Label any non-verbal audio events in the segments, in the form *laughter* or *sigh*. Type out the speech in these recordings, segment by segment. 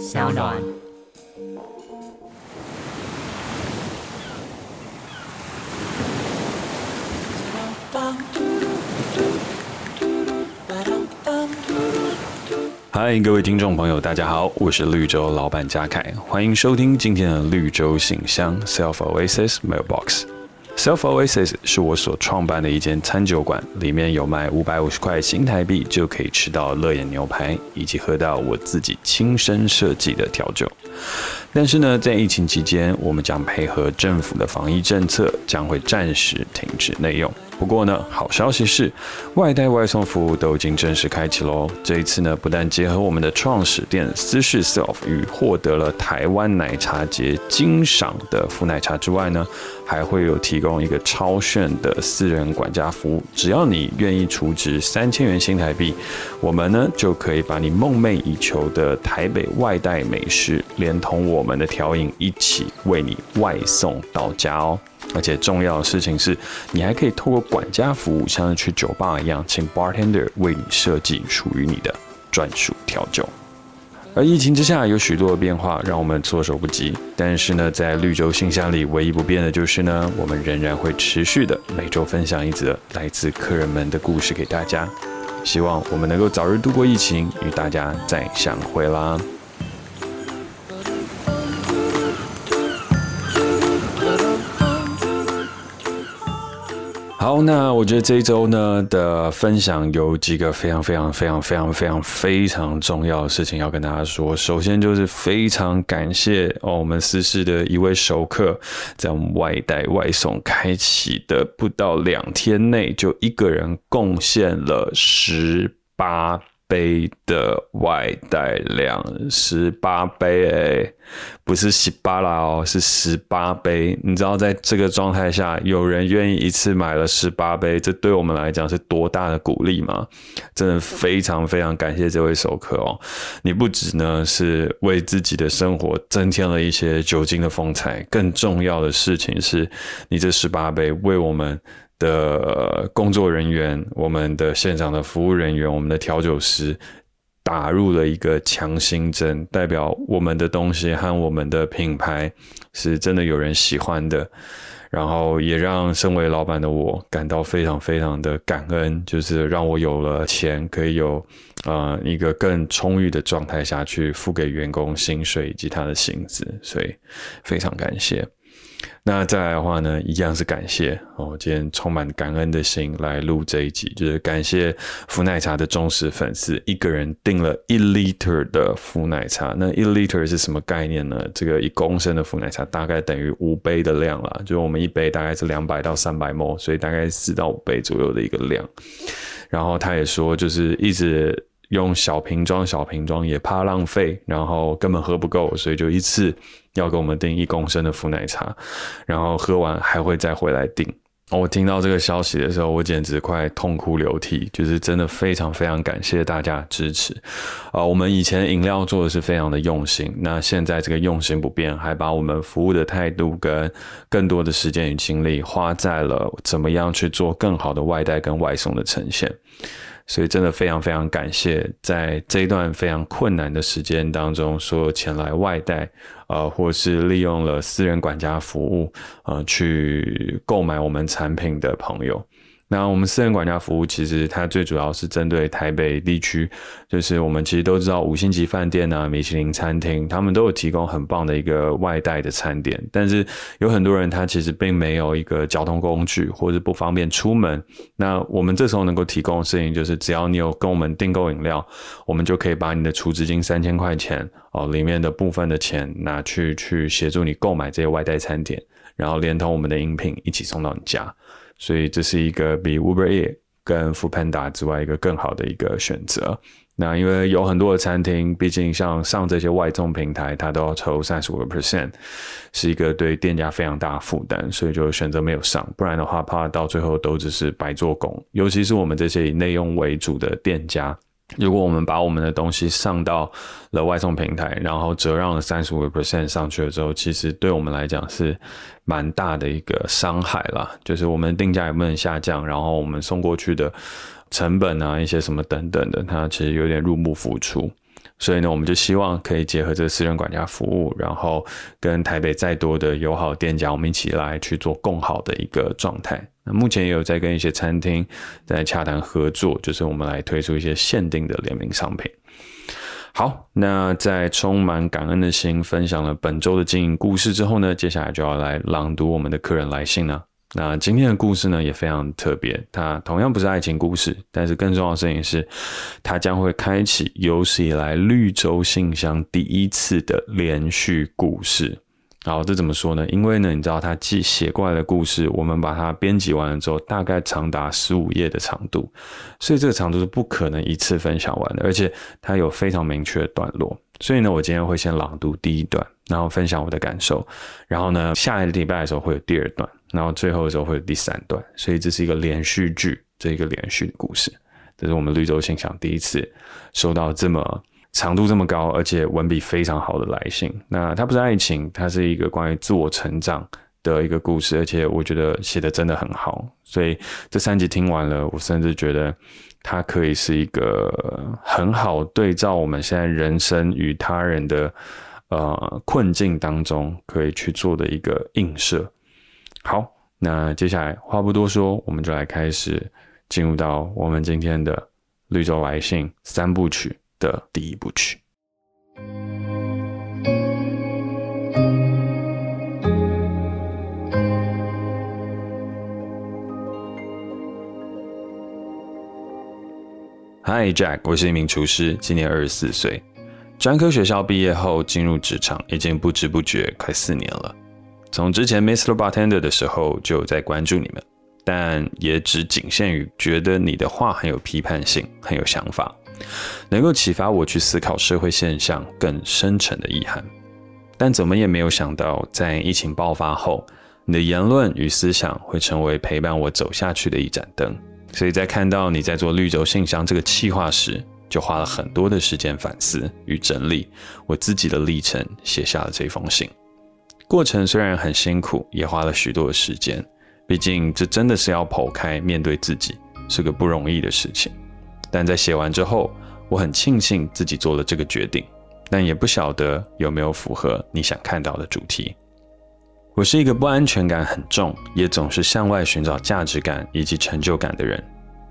小暖。嗨，各位听众朋友，大家好，我是绿洲老板嘉凯，欢迎收听今天的绿洲信箱 Self Oasis Mailbox。Self Oasis 是我所创办的一间餐酒馆，里面有卖五百五十块新台币就可以吃到乐眼牛排，以及喝到我自己亲身设计的调酒。但是呢，在疫情期间，我们将配合政府的防疫政策，将会暂时停止内用。不过呢，好消息是，外带外送服务都已经正式开启喽。这一次呢，不但结合我们的创始店私事 Self 与获得了台湾奶茶节金赏的福奶茶之外呢，还会有提供一个超炫的私人管家服务。只要你愿意储值三千元新台币，我们呢就可以把你梦寐以求的台北外带美食，连同我我们的调饮一起为你外送到家哦。而且重要的事情是，你还可以透过管家服务，像去酒吧一样，请 bartender 为你设计属于你的专属调酒。而疫情之下有许多的变化，让我们措手不及。但是呢，在绿洲信箱里唯一不变的就是呢，我们仍然会持续的每周分享一则来自客人们的故事给大家。希望我们能够早日度过疫情，与大家再相会啦。好，那我觉得这一周呢的分享有几个非常非常非常非常非常非常重要的事情要跟大家说。首先就是非常感谢哦，我们私事的一位熟客，在我们外带外送开启的不到两天内，就一个人贡献了十八杯的外带量，十八杯诶、不是十八啦哦，是十八杯。你知道，在这个状态下，有人愿意一次买了十八杯，这对我们来讲是多大的鼓励吗？真的非常非常感谢这位熟客哦。你不只呢是为自己的生活增添了一些酒精的风采，更重要的事情是，你这十八杯为我们。的工作人员，我们的现场的服务人员，我们的调酒师，打入了一个强心针，代表我们的东西和我们的品牌是真的有人喜欢的，然后也让身为老板的我感到非常非常的感恩，就是让我有了钱，可以有呃一个更充裕的状态下去付给员工薪水以及他的薪资，所以非常感谢。那再来的话呢，一样是感谢哦，今天充满感恩的心来录这一集，就是感谢福奶茶的忠实粉丝，一个人订了一 liter 的福奶茶。那一 liter 是什么概念呢？这个一公升的福奶茶大概等于五杯的量啦，就是我们一杯大概是两百到三百 ml，所以大概四到五杯左右的一个量。然后他也说，就是一直用小瓶装，小瓶装也怕浪费，然后根本喝不够，所以就一次。要给我们订一公升的福奶茶，然后喝完还会再回来订。我听到这个消息的时候，我简直快痛哭流涕，就是真的非常非常感谢大家支持。啊，我们以前饮料做的是非常的用心，那现在这个用心不变，还把我们服务的态度跟更多的时间与精力花在了怎么样去做更好的外带跟外送的呈现。所以真的非常非常感谢，在这一段非常困难的时间当中，所有前来外带，呃，或是利用了私人管家服务，呃，去购买我们产品的朋友。那我们私人管家服务其实它最主要是针对台北地区，就是我们其实都知道五星级饭店啊、米其林餐厅，他们都有提供很棒的一个外带的餐点。但是有很多人他其实并没有一个交通工具，或者不方便出门。那我们这时候能够提供的事情就是，只要你有跟我们订购饮料，我们就可以把你的储值金三千块钱哦里面的部分的钱拿去去协助你购买这些外带餐点，然后连同我们的饮品一起送到你家。所以这是一个比 Uber EAT 跟 f o o Panda 之外一个更好的一个选择。那因为有很多的餐厅，毕竟像上这些外送平台，它都要抽三十五个 percent，是一个对店家非常大的负担，所以就选择没有上。不然的话，怕到最后都只是白做工。尤其是我们这些以内用为主的店家。如果我们把我们的东西上到了外送平台，然后折让了三十五个 percent 上去了之后，其实对我们来讲是蛮大的一个伤害啦。就是我们定价也不能下降，然后我们送过去的成本啊，一些什么等等的，它其实有点入不敷出。所以呢，我们就希望可以结合这个私人管家服务，然后跟台北再多的友好店家，我们一起来去做更好的一个状态。目前也有在跟一些餐厅在洽谈合作，就是我们来推出一些限定的联名商品。好，那在充满感恩的心分享了本周的经营故事之后呢，接下来就要来朗读我们的客人来信了。那今天的故事呢，也非常特别，它同样不是爱情故事，但是更重要的事情是，它将会开启有史以来绿洲信箱第一次的连续故事。好，这怎么说呢？因为呢，你知道他记写过来的故事，我们把它编辑完了之后，大概长达十五页的长度，所以这个长度是不可能一次分享完的，而且它有非常明确的段落。所以呢，我今天会先朗读第一段，然后分享我的感受，然后呢，下一个礼拜的时候会有第二段。然后最后的时候会有第三段，所以这是一个连续剧，这一个连续的故事。这是我们绿洲信箱第一次收到这么长度这么高，而且文笔非常好的来信。那它不是爱情，它是一个关于自我成长的一个故事，而且我觉得写的真的很好。所以这三集听完了，我甚至觉得它可以是一个很好对照我们现在人生与他人的呃困境当中可以去做的一个映射。好，那接下来话不多说，我们就来开始进入到我们今天的绿洲来信三部曲的第一部曲。Hi Jack，我是一名厨师，今年二十四岁，专科学校毕业后进入职场，已经不知不觉快四年了。从之前 Mr. Bartender 的时候就有在关注你们，但也只仅限于觉得你的话很有批判性，很有想法，能够启发我去思考社会现象更深沉的意涵。但怎么也没有想到，在疫情爆发后，你的言论与思想会成为陪伴我走下去的一盏灯。所以在看到你在做绿洲信箱这个企划时，就花了很多的时间反思与整理我自己的历程，写下了这封信。过程虽然很辛苦，也花了许多的时间。毕竟这真的是要剖开面对自己，是个不容易的事情。但在写完之后，我很庆幸自己做了这个决定，但也不晓得有没有符合你想看到的主题。我是一个不安全感很重，也总是向外寻找价值感以及成就感的人。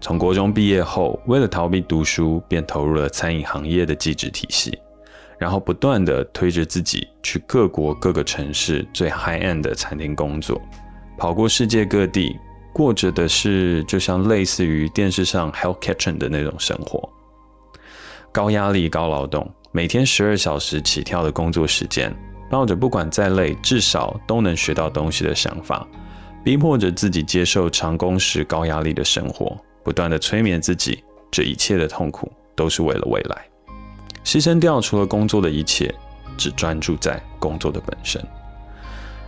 从国中毕业后，为了逃避读书，便投入了餐饮行业的技职体系。然后不断地推着自己去各国各个城市最 high end 的餐厅工作，跑过世界各地，过着的是就像类似于电视上 Hell Kitchen 的那种生活，高压力、高劳动，每天十二小时起跳的工作时间，抱着不管再累至少都能学到东西的想法，逼迫着自己接受长工时、高压力的生活，不断地催眠自己，这一切的痛苦都是为了未来。牺牲掉除了工作的一切，只专注在工作的本身，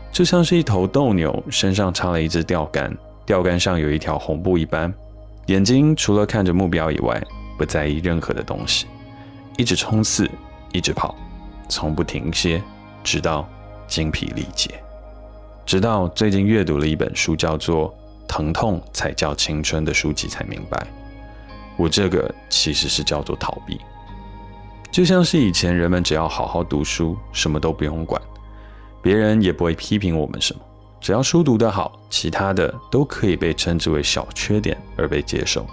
就像是一头斗牛，身上插了一支钓竿，钓竿上有一条红布一般，眼睛除了看着目标以外，不在意任何的东西，一直冲刺，一直跑，从不停歇，直到精疲力竭。直到最近阅读了一本书，叫做《疼痛才叫青春》的书籍，才明白，我这个其实是叫做逃避。就像是以前人们只要好好读书，什么都不用管，别人也不会批评我们什么，只要书读得好，其他的都可以被称之为小缺点而被接受。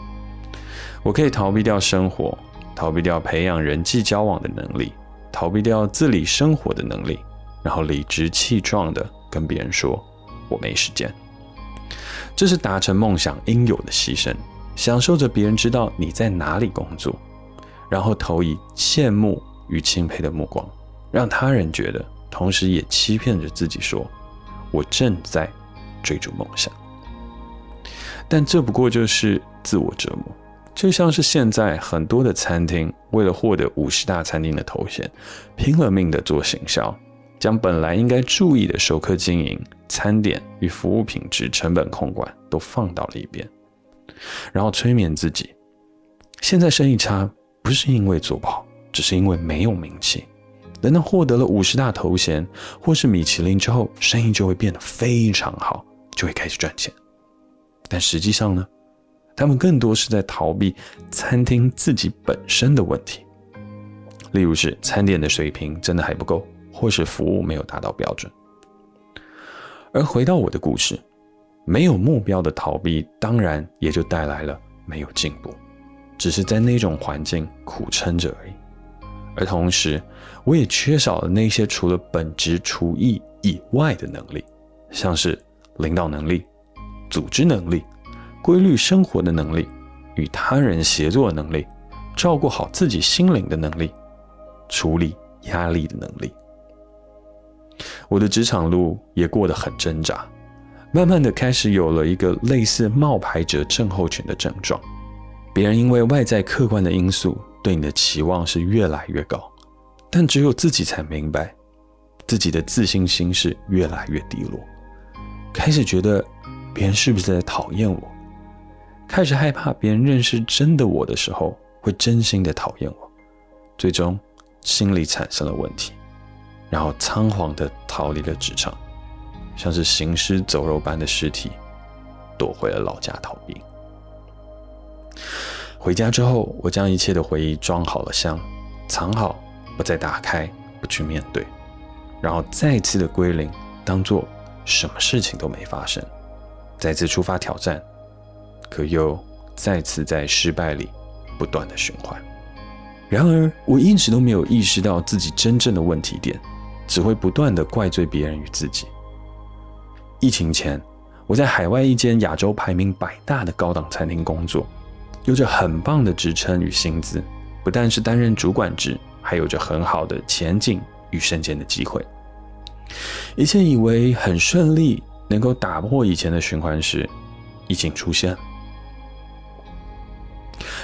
我可以逃避掉生活，逃避掉培养人际交往的能力，逃避掉自理生活的能力，然后理直气壮地跟别人说我没时间。这是达成梦想应有的牺牲，享受着别人知道你在哪里工作。然后投以羡慕与钦佩的目光，让他人觉得，同时也欺骗着自己说：“我正在追逐梦想。”但这不过就是自我折磨，就像是现在很多的餐厅为了获得五十大餐厅的头衔，拼了命的做行销，将本来应该注意的熟客经营、餐点与服务品质、成本控管都放到了一边，然后催眠自己：现在生意差。不是因为做不好，只是因为没有名气。等到获得了五十大头衔或是米其林之后，生意就会变得非常好，就会开始赚钱。但实际上呢，他们更多是在逃避餐厅自己本身的问题。例如是餐点的水平真的还不够，或是服务没有达到标准。而回到我的故事，没有目标的逃避，当然也就带来了没有进步，只是在那种环境苦撑着而已。而同时，我也缺少了那些除了本职厨艺以外的能力，像是领导能力、组织能力、规律生活的能力、与他人协作的能力、照顾好自己心灵的能力、处理压力的能力。我的职场路也过得很挣扎，慢慢的开始有了一个类似冒牌者症候群的症状，别人因为外在客观的因素。对你的期望是越来越高，但只有自己才明白，自己的自信心是越来越低落。开始觉得别人是不是在讨厌我？开始害怕别人认识真的我的时候会真心的讨厌我。最终心理产生了问题，然后仓皇的逃离了职场，像是行尸走肉般的尸体，躲回了老家逃避。回家之后，我将一切的回忆装好了箱，藏好，不再打开，不去面对，然后再次的归零，当做什么事情都没发生，再次出发挑战，可又再次在失败里不断的循环。然而，我一直都没有意识到自己真正的问题点，只会不断的怪罪别人与自己。疫情前，我在海外一间亚洲排名百大的高档餐厅工作。有着很棒的职称与薪资，不但是担任主管职，还有着很好的前景与升迁的机会。一切以为很顺利，能够打破以前的循环时，疫情出现，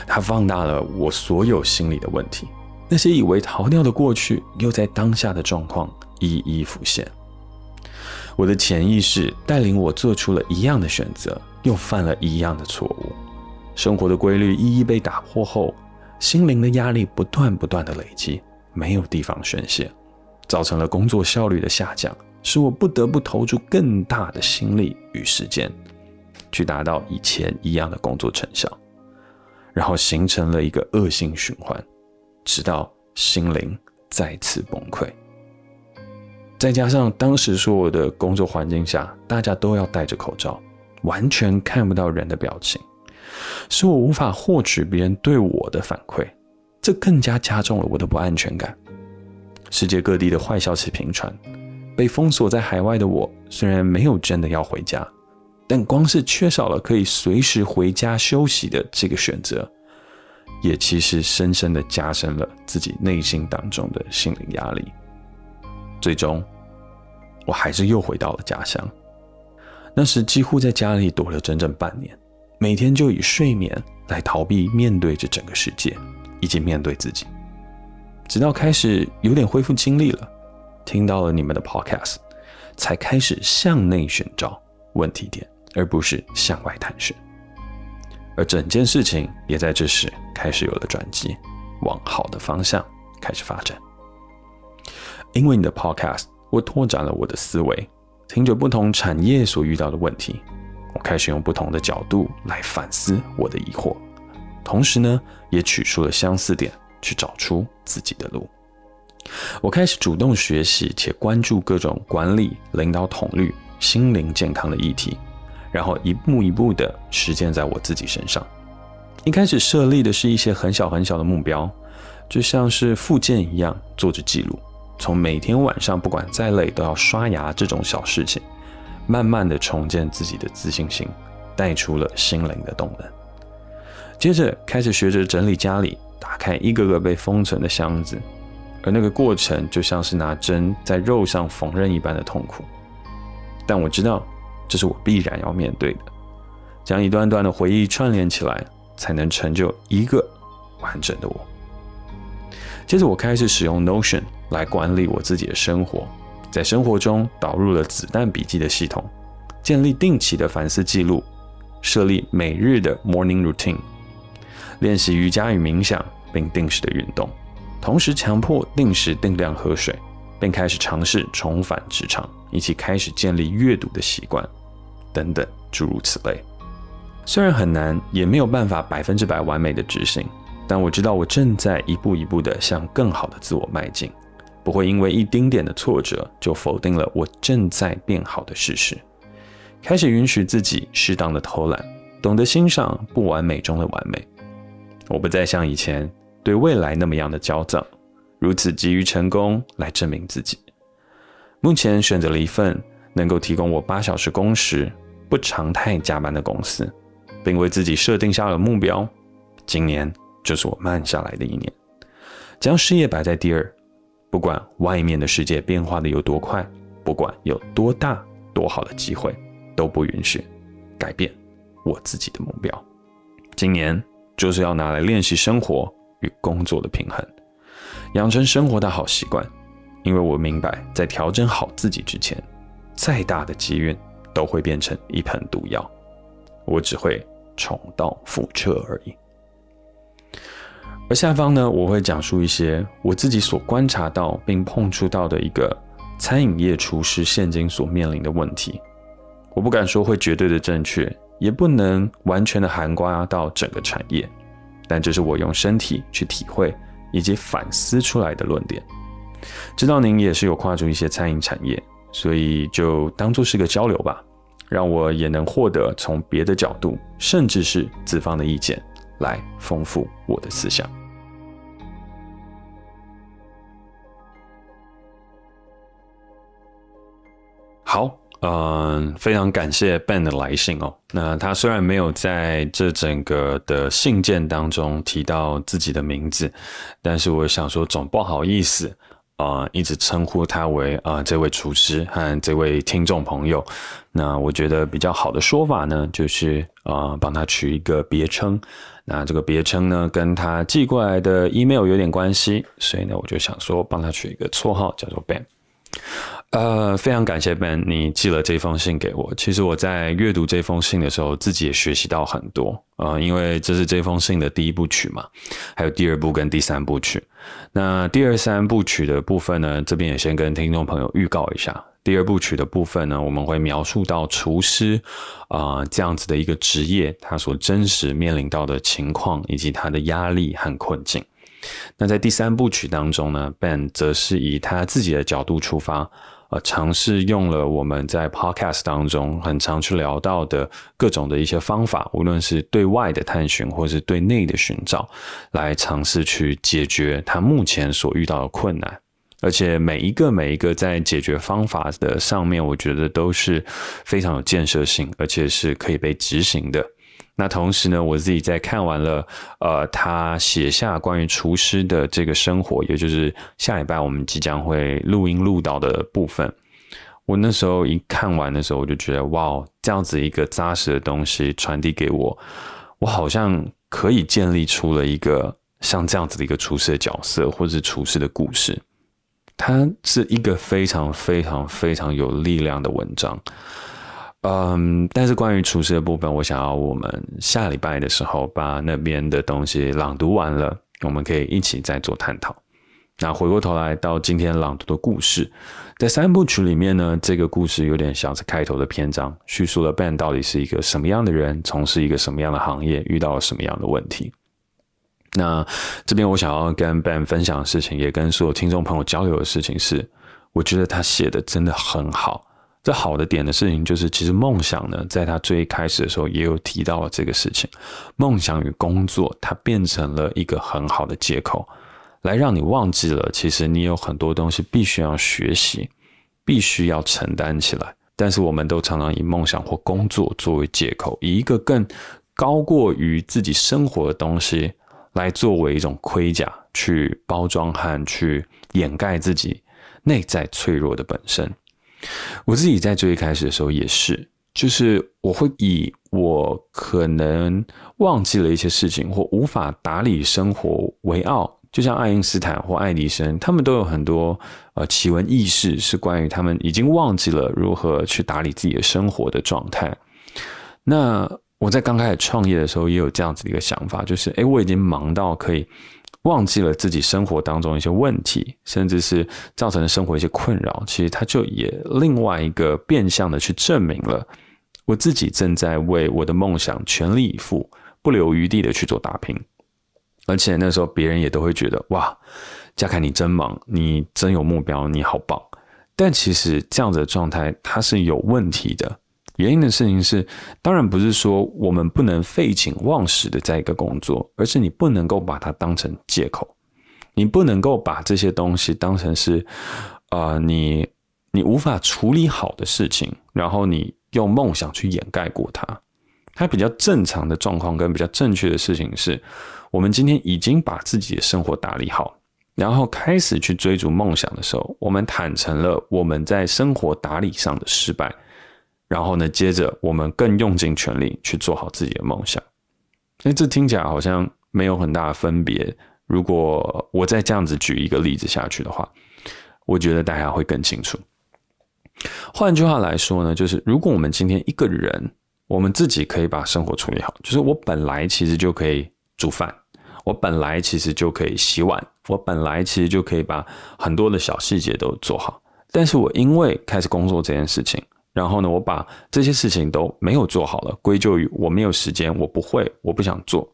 它放大了我所有心理的问题。那些以为逃掉的过去，又在当下的状况一一浮现。我的潜意识带领我做出了一样的选择，又犯了一样的错误。生活的规律一一被打破后，心灵的压力不断不断的累积，没有地方宣泄，造成了工作效率的下降，使我不得不投注更大的心力与时间，去达到以前一样的工作成效，然后形成了一个恶性循环，直到心灵再次崩溃。再加上当时所有的工作环境下，大家都要戴着口罩，完全看不到人的表情。使我无法获取别人对我的反馈，这更加加重了我的不安全感。世界各地的坏消息频传，被封锁在海外的我，虽然没有真的要回家，但光是缺少了可以随时回家休息的这个选择，也其实深深的加深了自己内心当中的心理压力。最终，我还是又回到了家乡，那时几乎在家里躲了整整半年。每天就以睡眠来逃避面对着整个世界，以及面对自己，直到开始有点恢复精力了，听到了你们的 podcast，才开始向内寻找问题点，而不是向外探寻。而整件事情也在这时开始有了转机，往好的方向开始发展。因为你的 podcast，我拓展了我的思维，听着不同产业所遇到的问题。我开始用不同的角度来反思我的疑惑，同时呢，也取出了相似点，去找出自己的路。我开始主动学习且关注各种管理、领导统率、心灵健康的议题，然后一步一步的实践在我自己身上。一开始设立的是一些很小很小的目标，就像是复健一样，做着记录，从每天晚上不管再累都要刷牙这种小事情。慢慢的重建自己的自信心，带出了心灵的动能。接着开始学着整理家里，打开一个个被封存的箱子，而那个过程就像是拿针在肉上缝纫一般的痛苦。但我知道，这是我必然要面对的。将一段段的回忆串联起来，才能成就一个完整的我。接着我开始使用 Notion 来管理我自己的生活。在生活中导入了子弹笔记的系统，建立定期的反思记录，设立每日的 morning routine，练习瑜伽与冥想，并定时的运动，同时强迫定时定量喝水，并开始尝试重返职场，以及开始建立阅读的习惯，等等诸如此类。虽然很难，也没有办法百分之百完美的执行，但我知道我正在一步一步的向更好的自我迈进，不会因为一丁点的挫折就否定了我正在变好的事实。开始允许自己适当的偷懒，懂得欣赏不完美中的完美。我不再像以前对未来那么样的焦躁，如此急于成功来证明自己。目前选择了一份能够提供我八小时工时、不常态加班的公司，并为自己设定下了目标。今年就是我慢下来的一年，将事业摆在第二。不管外面的世界变化的有多快，不管有多大多好的机会。都不允许改变我自己的目标。今年就是要拿来练习生活与工作的平衡，养成生活的好习惯。因为我明白，在调整好自己之前，再大的机运都会变成一盆毒药，我只会重蹈覆辙而已。而下方呢，我会讲述一些我自己所观察到并碰触到的一个餐饮业厨师现今所面临的问题。我不敢说会绝对的正确，也不能完全的涵盖到整个产业，但这是我用身体去体会以及反思出来的论点。知道您也是有跨足一些餐饮产业，所以就当做是个交流吧，让我也能获得从别的角度，甚至是资方的意见，来丰富我的思想。好。嗯，非常感谢 Ben 的来信哦。那他虽然没有在这整个的信件当中提到自己的名字，但是我想说总不好意思啊、一直称呼他为啊、这位厨师和这位听众朋友。那我觉得比较好的说法呢，就是啊、帮他取一个别称。那这个别称呢，跟他寄过来的 email 有点关系，所以呢，我就想说帮他取一个绰号，叫做 Ben。呃，非常感谢 Ben，你寄了这封信给我。其实我在阅读这封信的时候，自己也学习到很多。呃，因为这是这封信的第一部曲嘛，还有第二部跟第三部曲。那第二三部曲的部分呢，这边也先跟听众朋友预告一下。第二部曲的部分呢，我们会描述到厨师啊、这样子的一个职业，他所真实面临到的情况，以及他的压力和困境。那在第三部曲当中呢，Ben 则是以他自己的角度出发，呃，尝试用了我们在 Podcast 当中很常去聊到的各种的一些方法，无论是对外的探寻，或是对内的寻找，来尝试去解决他目前所遇到的困难。而且每一个每一个在解决方法的上面，我觉得都是非常有建设性，而且是可以被执行的。那同时呢，我自己在看完了，呃，他写下关于厨师的这个生活，也就是下礼拜我们即将会录音录到的部分。我那时候一看完的时候，我就觉得，哇，这样子一个扎实的东西传递给我，我好像可以建立出了一个像这样子的一个厨师的角色，或者是厨师的故事。它是一个非常非常非常有力量的文章。嗯，但是关于厨师的部分，我想要我们下礼拜的时候把那边的东西朗读完了，我们可以一起再做探讨。那回过头来到今天朗读的故事，在三部曲里面呢，这个故事有点像是开头的篇章，叙述了 Ben 到底是一个什么样的人，从事一个什么样的行业，遇到了什么样的问题。那这边我想要跟 Ben 分享的事情，也跟所有听众朋友交流的事情是，我觉得他写的真的很好。这好的点的事情就是，其实梦想呢，在他最开始的时候也有提到了这个事情。梦想与工作，它变成了一个很好的借口，来让你忘记了，其实你有很多东西必须要学习，必须要承担起来。但是我们都常常以梦想或工作作为借口，以一个更高过于自己生活的东西来作为一种盔甲，去包装和去掩盖自己内在脆弱的本身。我自己在最一开始的时候也是，就是我会以我可能忘记了一些事情或无法打理生活为傲，就像爱因斯坦或爱迪生，他们都有很多呃奇闻异事，是关于他们已经忘记了如何去打理自己的生活的状态。那我在刚开始创业的时候也有这样子的一个想法，就是诶，我已经忙到可以。忘记了自己生活当中一些问题，甚至是造成生活一些困扰，其实他就也另外一个变相的去证明了我自己正在为我的梦想全力以赴，不留余地的去做打拼。而且那时候别人也都会觉得哇，嘉凯你真忙，你真有目标，你好棒。但其实这样子的状态它是有问题的。原因的事情是，当然不是说我们不能废寝忘食的在一个工作，而是你不能够把它当成借口，你不能够把这些东西当成是，呃，你你无法处理好的事情，然后你用梦想去掩盖过它。它比较正常的状况跟比较正确的事情是，我们今天已经把自己的生活打理好，然后开始去追逐梦想的时候，我们坦诚了我们在生活打理上的失败。然后呢，接着我们更用尽全力去做好自己的梦想。哎，这听起来好像没有很大的分别。如果我再这样子举一个例子下去的话，我觉得大家会更清楚。换句话来说呢，就是如果我们今天一个人，我们自己可以把生活处理好，就是我本来其实就可以煮饭，我本来其实就可以洗碗，我本来其实就可以把很多的小细节都做好。但是我因为开始工作这件事情。然后呢，我把这些事情都没有做好了，归咎于我没有时间，我不会，我不想做。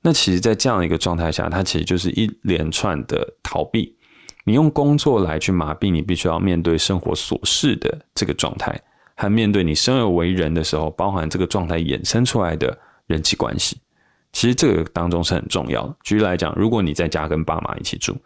那其实，在这样一个状态下，它其实就是一连串的逃避。你用工作来去麻痹你必须要面对生活琐事的这个状态，和面对你生而为人的时候，包含这个状态衍生出来的人际关系。其实这个当中是很重要的。举例来讲，如果你在家跟爸妈一起住，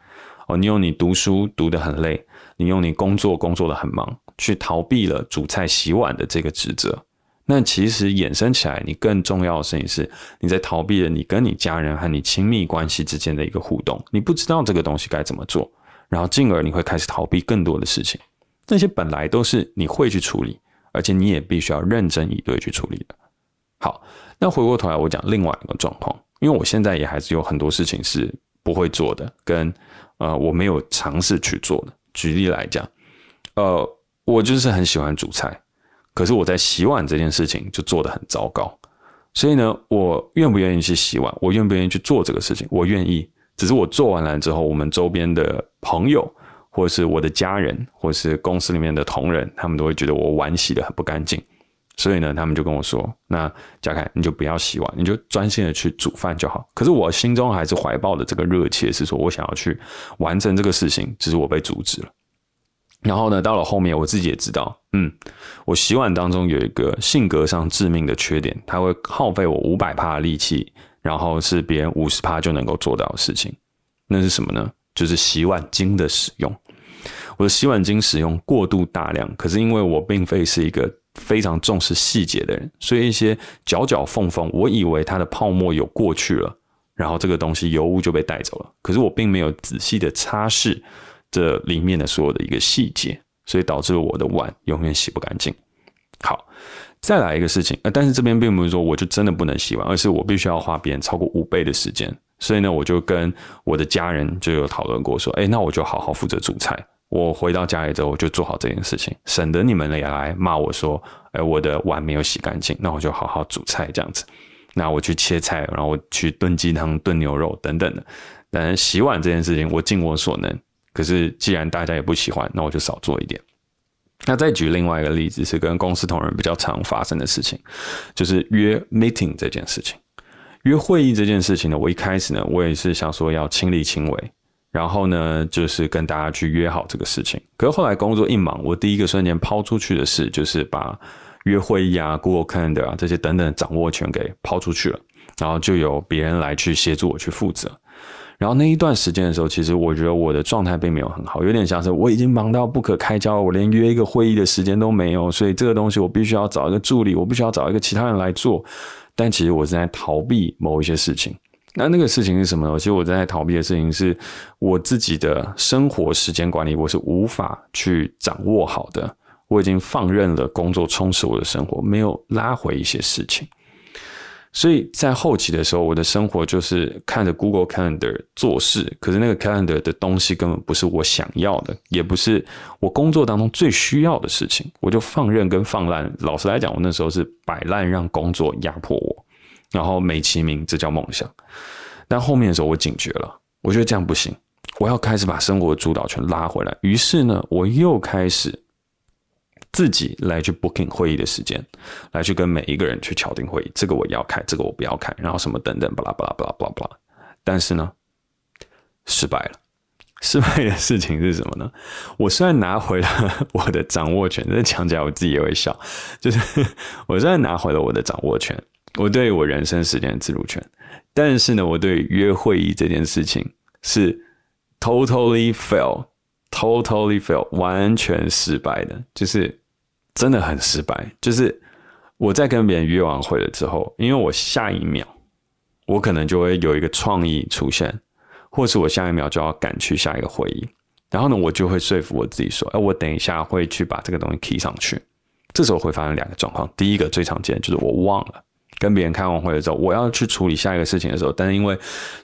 哦，你用你读书读得很累，你用你工作工作得很忙。去逃避了煮菜洗碗的这个职责，那其实衍生起来，你更重要的事情是，你在逃避了你跟你家人和你亲密关系之间的一个互动，你不知道这个东西该怎么做，然后进而你会开始逃避更多的事情，那些本来都是你会去处理，而且你也必须要认真以对去处理的。好，那回过头来我讲另外一个状况，因为我现在也还是有很多事情是不会做的，跟呃我没有尝试去做的。举例来讲，呃。我就是很喜欢煮菜，可是我在洗碗这件事情就做得很糟糕。所以呢，我愿不愿意去洗碗？我愿不愿意去做这个事情？我愿意。只是我做完了之后，我们周边的朋友，或是我的家人，或是公司里面的同仁，他们都会觉得我碗洗得很不干净。所以呢，他们就跟我说：“那嘉凯，你就不要洗碗，你就专心的去煮饭就好。”可是我心中还是怀抱的这个热切，是说我想要去完成这个事情，只是我被阻止了。然后呢，到了后面，我自己也知道，嗯，我洗碗当中有一个性格上致命的缺点，它会耗费我五百帕的力气，然后是别人五十帕就能够做到的事情。那是什么呢？就是洗碗精的使用。我的洗碗精使用过度大量，可是因为我并非是一个非常重视细节的人，所以一些角角缝缝，我以为它的泡沫有过去了，然后这个东西油污就被带走了，可是我并没有仔细的擦拭。这里面的所有的一个细节，所以导致我的碗永远洗不干净。好，再来一个事情，呃，但是这边并不是说我就真的不能洗碗，而是我必须要花别人超过五倍的时间。所以呢，我就跟我的家人就有讨论过，说，哎，那我就好好负责煮菜。我回到家里之后，我就做好这件事情，省得你们也来骂我说，哎，我的碗没有洗干净。那我就好好煮菜这样子。那我去切菜，然后我去炖鸡汤、炖牛肉等等的。但洗碗这件事情，我尽我所能。可是，既然大家也不喜欢，那我就少做一点。那再举另外一个例子，是跟公司同仁比较常发生的事情，就是约 meeting 这件事情。约会议这件事情呢，我一开始呢，我也是想说要亲力亲为，然后呢，就是跟大家去约好这个事情。可是后来工作一忙，我第一个瞬间抛出去的事，就是把约会议啊、Google Calendar 啊这些等等掌握权给抛出去了，然后就由别人来去协助我去负责。然后那一段时间的时候，其实我觉得我的状态并没有很好，有点像是我已经忙到不可开交，我连约一个会议的时间都没有，所以这个东西我必须要找一个助理，我必须要找一个其他人来做。但其实我是在逃避某一些事情。那那个事情是什么呢？其实我正在逃避的事情是我自己的生活时间管理，我是无法去掌握好的。我已经放任了工作充实我的生活，没有拉回一些事情。所以在后期的时候，我的生活就是看着 Google Calendar 做事，可是那个 Calendar 的东西根本不是我想要的，也不是我工作当中最需要的事情，我就放任跟放烂。老实来讲，我那时候是摆烂，让工作压迫我，然后美其名这叫梦想。但后面的时候，我警觉了，我觉得这样不行，我要开始把生活的主导权拉回来。于是呢，我又开始。自己来去 booking 会议的时间，来去跟每一个人去敲定会议，这个我要开，这个我不要开，然后什么等等，巴拉巴拉巴拉巴拉巴拉。但是呢，失败了。*laughs* 失败的事情是什么呢？我虽然拿回了 *laughs* 我的掌握权，这讲起来我自己也会笑。就是 *laughs* 我虽然拿回了我的掌握权，我对我人生时间的自主权，但是呢，我对约会议这件事情是 totally fail，totally fail，完全失败的，就是真的很失败。就是我在跟别人约完会了之后，因为我下一秒我可能就会有一个创意出现。或是我下一秒就要赶去下一个会议，然后呢，我就会说服我自己说，哎，我等一下会去把这个东西 key 上去。这时候会发生两个状况，第一个最常见就是我忘了跟别人开完会的时候，我要去处理下一个事情的时候，但是因为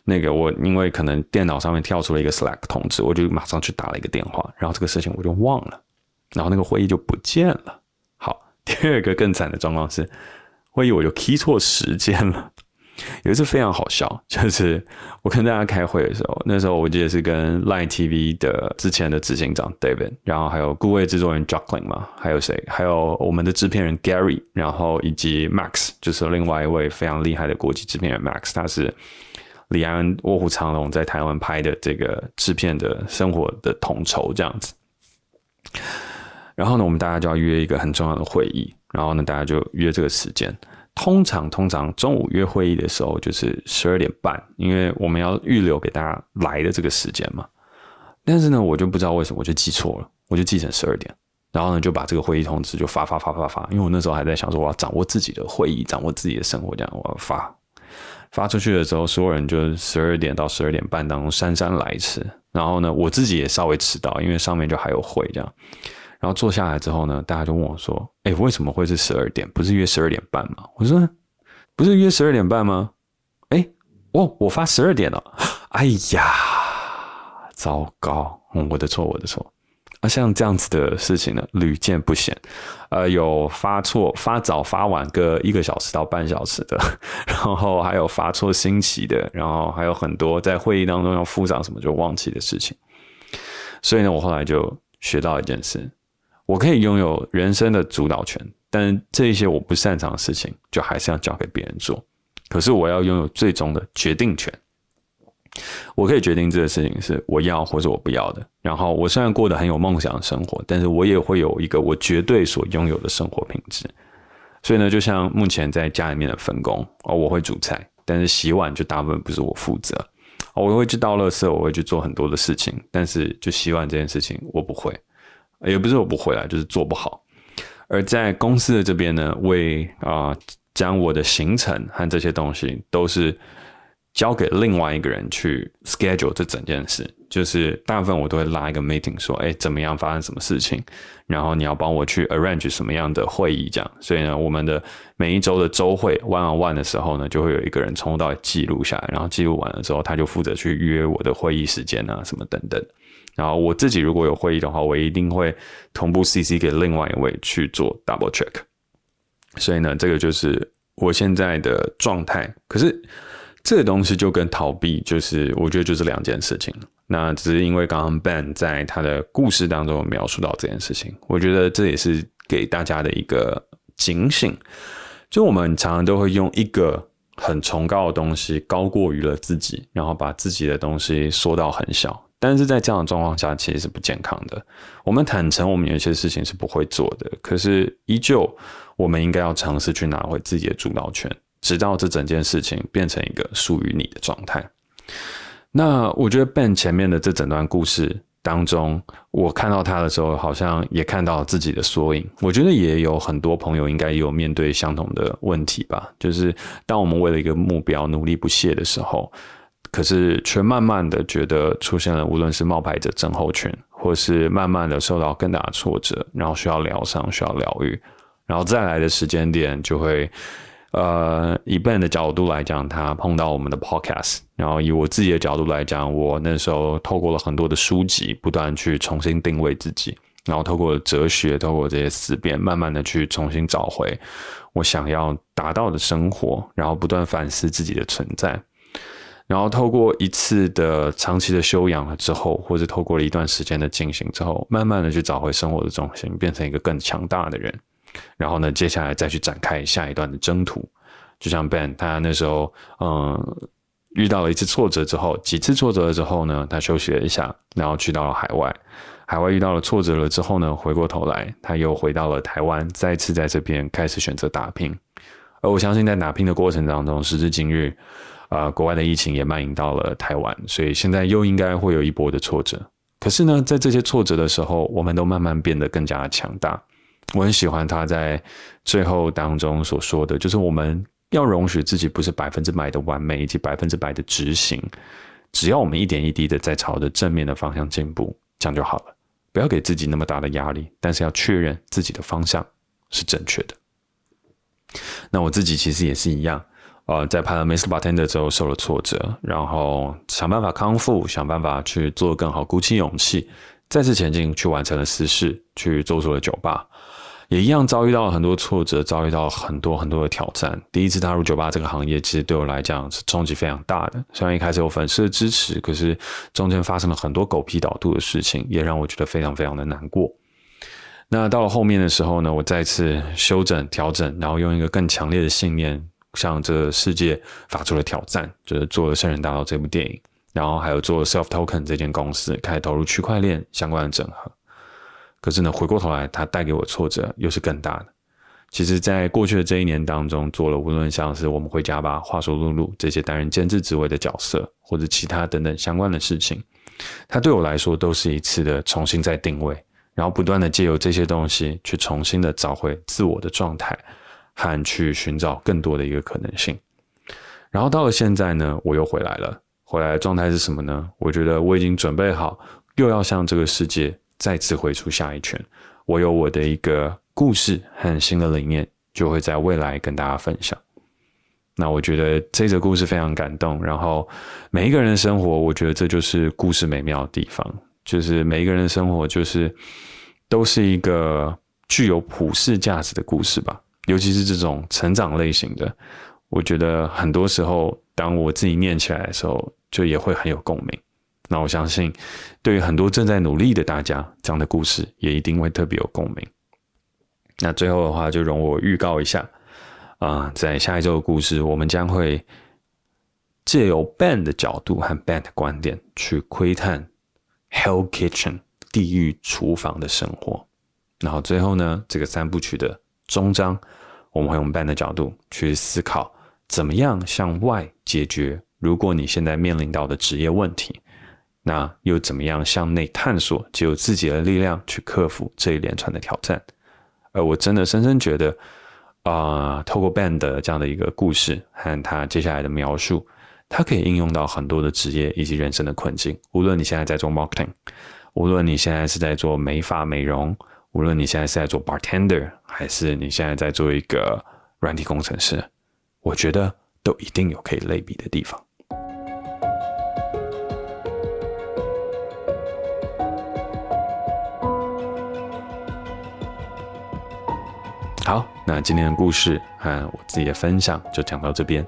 那个我因为可能电脑上面跳出了一个 Slack 通知，我就马上去打了一个电话，然后这个事情我就忘了，然后那个会议就不见了。第二个更惨的状况是，*laughs* 会议我就 key 错时间了。*laughs* 有一次非常好笑，就是 *laughs* 我跟大家开会的时候，那时候我记得是跟 Line TV 的之前的执行长 David，然后还有顾问制作人 Jaclyn 嘛，还有谁？还有我们的制片人 Gary，然后以及 Max，就是另外一位非常厉害的国际制片人 Max，他是李安《卧虎藏龙》在台湾拍的这个制片的生活的统筹这样子。然后呢，我们大家就要约一个很重要的会议，然后呢，大家就约这个时间。通常，通常中午约会议的时候就是十二点半，因为我们要预留给大家来的这个时间嘛。但是呢，我就不知道为什么我就记错了，我就记成十二点，然后呢就把这个会议通知就发发发发发，因为我那时候还在想说我要掌握自己的会议，掌握自己的生活，这样我要发发出去的时候，所有人就十二点到十二点半当中姗姗来迟，然后呢我自己也稍微迟到，因为上面就还有会这样。然后坐下来之后呢，大家就问我说：“哎，为什么会是十二点？不是约十二点半吗？”我说：“不是约十二点半吗？”哎，哦，我发十二点了。哎呀，糟糕！嗯，我的错，我的错。啊，像这样子的事情呢，屡见不鲜。呃，有发错、发早、发晚各一个小时到半小时的，*laughs* 然后还有发错新奇的，然后还有很多在会议当中要附上什么就忘记的事情。所以呢，我后来就学到一件事。我可以拥有人生的主导权，但这一些我不擅长的事情，就还是要交给别人做。可是我要拥有最终的决定权，我可以决定这个事情是我要或者我不要的。然后我虽然过得很有梦想的生活，但是我也会有一个我绝对所拥有的生活品质。所以呢，就像目前在家里面的分工哦，我会煮菜，但是洗碗就大部分不是我负责。我会去倒垃圾，我会去做很多的事情，但是就洗碗这件事情我不会。也不是我不回来，就是做不好。而在公司的这边呢，为啊将我的行程和这些东西都是交给另外一个人去 schedule 这整件事。就是大部分我都会拉一个 meeting，说，哎，怎么样发生什么事情，然后你要帮我去 arrange 什么样的会议，这样。所以呢，我们的每一周的周会 one on one 的时候呢，就会有一个人从头到尾记录下来，然后记录完了之后，他就负责去约我的会议时间啊，什么等等。然后我自己如果有会议的话，我一定会同步 CC 给另外一位去做 double check。所以呢，这个就是我现在的状态。可是这个东西就跟逃避，就是我觉得就是两件事情。那只是因为刚刚 Ben 在他的故事当中描述到这件事情，我觉得这也是给大家的一个警醒。就我们常常都会用一个很崇高的东西高过于了自己，然后把自己的东西缩到很小。但是在这样的状况下，其实是不健康的。我们坦诚，我们有些事情是不会做的，可是依旧，我们应该要尝试去拿回自己的主导权，直到这整件事情变成一个属于你的状态。那我觉得 Ben 前面的这整段故事当中，我看到他的时候，好像也看到自己的缩影。我觉得也有很多朋友应该有面对相同的问题吧，就是当我们为了一个目标努力不懈的时候。可是，却慢慢的觉得出现了，无论是冒牌者症候群，或是慢慢的受到更大的挫折，然后需要疗伤，需要疗愈，然后再来的时间点就会，呃，以 Ben 的角度来讲，他碰到我们的 Podcast，然后以我自己的角度来讲，我那时候透过了很多的书籍，不断去重新定位自己，然后透过哲学，透过这些思辨，慢慢的去重新找回我想要达到的生活，然后不断反思自己的存在。然后透过一次的长期的修养了之后，或者透过了一段时间的进行之后，慢慢的去找回生活的重心，变成一个更强大的人。然后呢，接下来再去展开下一段的征途。就像 Ben 他那时候，嗯，遇到了一次挫折之后，几次挫折了之后呢，他休息了一下，然后去到了海外。海外遇到了挫折了之后呢，回过头来，他又回到了台湾，再次在这边开始选择打拼。而我相信，在打拼的过程当中，时至今日，啊、国外的疫情也蔓延到了台湾，所以现在又应该会有一波的挫折。可是呢，在这些挫折的时候，我们都慢慢变得更加强大。我很喜欢他在最后当中所说的，就是我们要容许自己不是百分之百的完美，以及百分之百的执行，只要我们一点一滴的在朝着正面的方向进步，这样就好了。不要给自己那么大的压力，但是要确认自己的方向是正确的。那我自己其实也是一样，呃，在拍了《Mr. Bartender》之后受了挫折，然后想办法康复，想办法去做更好，鼓起勇气再次前进，去完成了私事，去做出了酒吧。也一样遭遇到了很多挫折，遭遇到很多很多的挑战。第一次踏入酒吧这个行业，其实对我来讲是冲击非常大的。虽然一开始有粉丝的支持，可是中间发生了很多狗屁倒肚的事情，也让我觉得非常非常的难过。那到了后面的时候呢，我再次修整调整，然后用一个更强烈的信念，向这世界发出了挑战，就是做了《圣人大道》这部电影，然后还有做 Self Token 这间公司，开始投入区块链相关的整合。可是呢，回过头来，它带给我挫折又是更大的。其实，在过去的这一年当中，做了无论像是我们回家吧、话说露露这些担任监制职位的角色，或者其他等等相关的事情，它对我来说都是一次的重新再定位，然后不断的借由这些东西去重新的找回自我的状态，和去寻找更多的一个可能性。然后到了现在呢，我又回来了，回来的状态是什么呢？我觉得我已经准备好，又要向这个世界。再次挥出下一拳，我有我的一个故事和新的理念，就会在未来跟大家分享。那我觉得这则故事非常感动，然后每一个人的生活，我觉得这就是故事美妙的地方，就是每一个人的生活，就是都是一个具有普世价值的故事吧。尤其是这种成长类型的，我觉得很多时候，当我自己念起来的时候，就也会很有共鸣。那我相信，对于很多正在努力的大家，这样的故事也一定会特别有共鸣。那最后的话，就容我预告一下啊、在下一周的故事，我们将会借由 Ben 的角度和 Ben 的观点去窥探 Hell Kitchen 地狱厨房的生活。然后最后呢，这个三部曲的终章，我们会用 Ben 的角度去思考，怎么样向外解决，如果你现在面临到的职业问题。那又怎么样向内探索，只有自己的力量去克服这一连串的挑战？而我真的深深觉得，啊、透过 Ben 的这样的一个故事和他接下来的描述，它可以应用到很多的职业以及人生的困境。无论你现在在做 marketing，无论你现在是在做美发美容，无论你现在是在做 bartender，还是你现在在做一个软体工程师，我觉得都一定有可以类比的地方。好，那今天的故事和我自己的分享就讲到这边。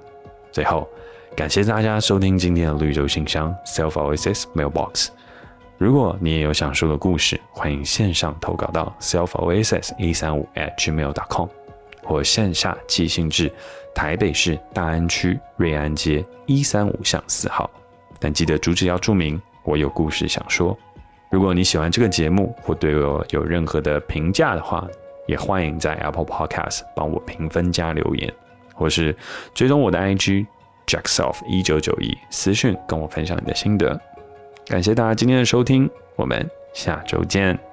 最后，感谢大家收听今天的绿洲信箱 Self Oasis Mailbox。如果你也有想说的故事，欢迎线上投稿到 Self Oasis 一三五 at gmail.com，或线下寄信至台北市大安区瑞安街一三五巷四号。但记得主旨要注明我有故事想说。如果你喜欢这个节目，或对我有任何的评价的话，也欢迎在 Apple Podcast 帮我评分加留言，或是追踪我的 IG Jackself 一九九一私讯跟我分享你的心得。感谢大家今天的收听，我们下周见。